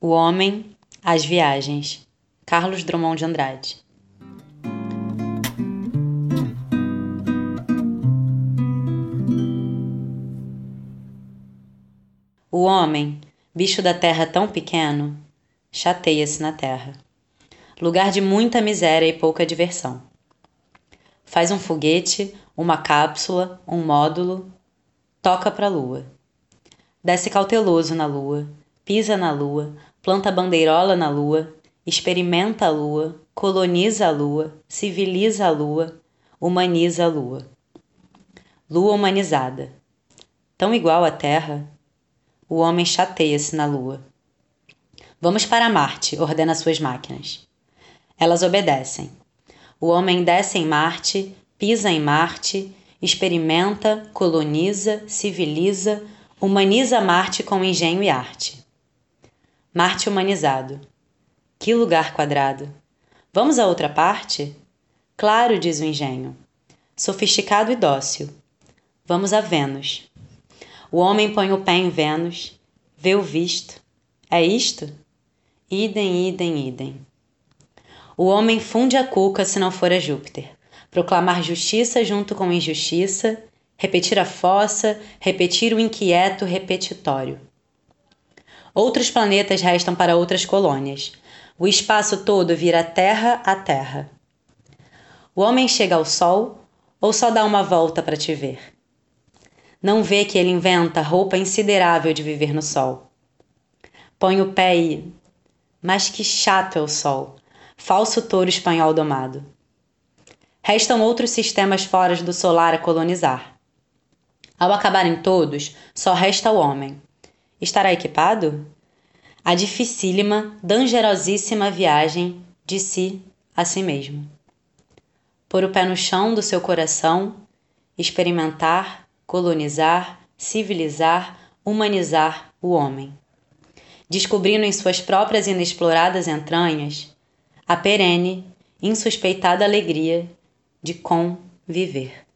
O Homem, as Viagens, Carlos Drummond de Andrade. O homem, bicho da terra tão pequeno, chateia-se na terra. Lugar de muita miséria e pouca diversão. Faz um foguete, uma cápsula, um módulo, toca para a lua. Desce cauteloso na lua, pisa na lua, planta bandeirola na lua, experimenta a lua, coloniza a lua, civiliza a lua, humaniza a lua. Lua humanizada. Tão igual à Terra, o homem chateia-se na lua. Vamos para Marte, ordena suas máquinas. Elas obedecem. O homem desce em Marte, pisa em Marte, experimenta, coloniza, civiliza, humaniza Marte com engenho e arte. Marte humanizado. Que lugar quadrado! Vamos a outra parte? Claro, diz o engenho. Sofisticado e dócil. Vamos a Vênus. O homem põe o pé em Vênus, vê o visto. É isto? Idem, idem, idem. O homem funde a cuca se não for a Júpiter. Proclamar justiça junto com injustiça, repetir a fossa, repetir o inquieto repetitório. Outros planetas restam para outras colônias. O espaço todo vira terra a terra. O homem chega ao sol ou só dá uma volta para te ver? Não vê que ele inventa roupa insiderável de viver no sol. Põe o pé e. Mas que chato é o sol, falso touro espanhol domado. Restam outros sistemas fora do solar a colonizar. Ao acabarem todos, só resta o homem. Estará equipado? A dificílima, dangerosíssima viagem de si a si mesmo. Pôr o pé no chão do seu coração, experimentar, colonizar, civilizar, humanizar o homem. Descobrindo em suas próprias inexploradas entranhas a perene, insuspeitada alegria de conviver.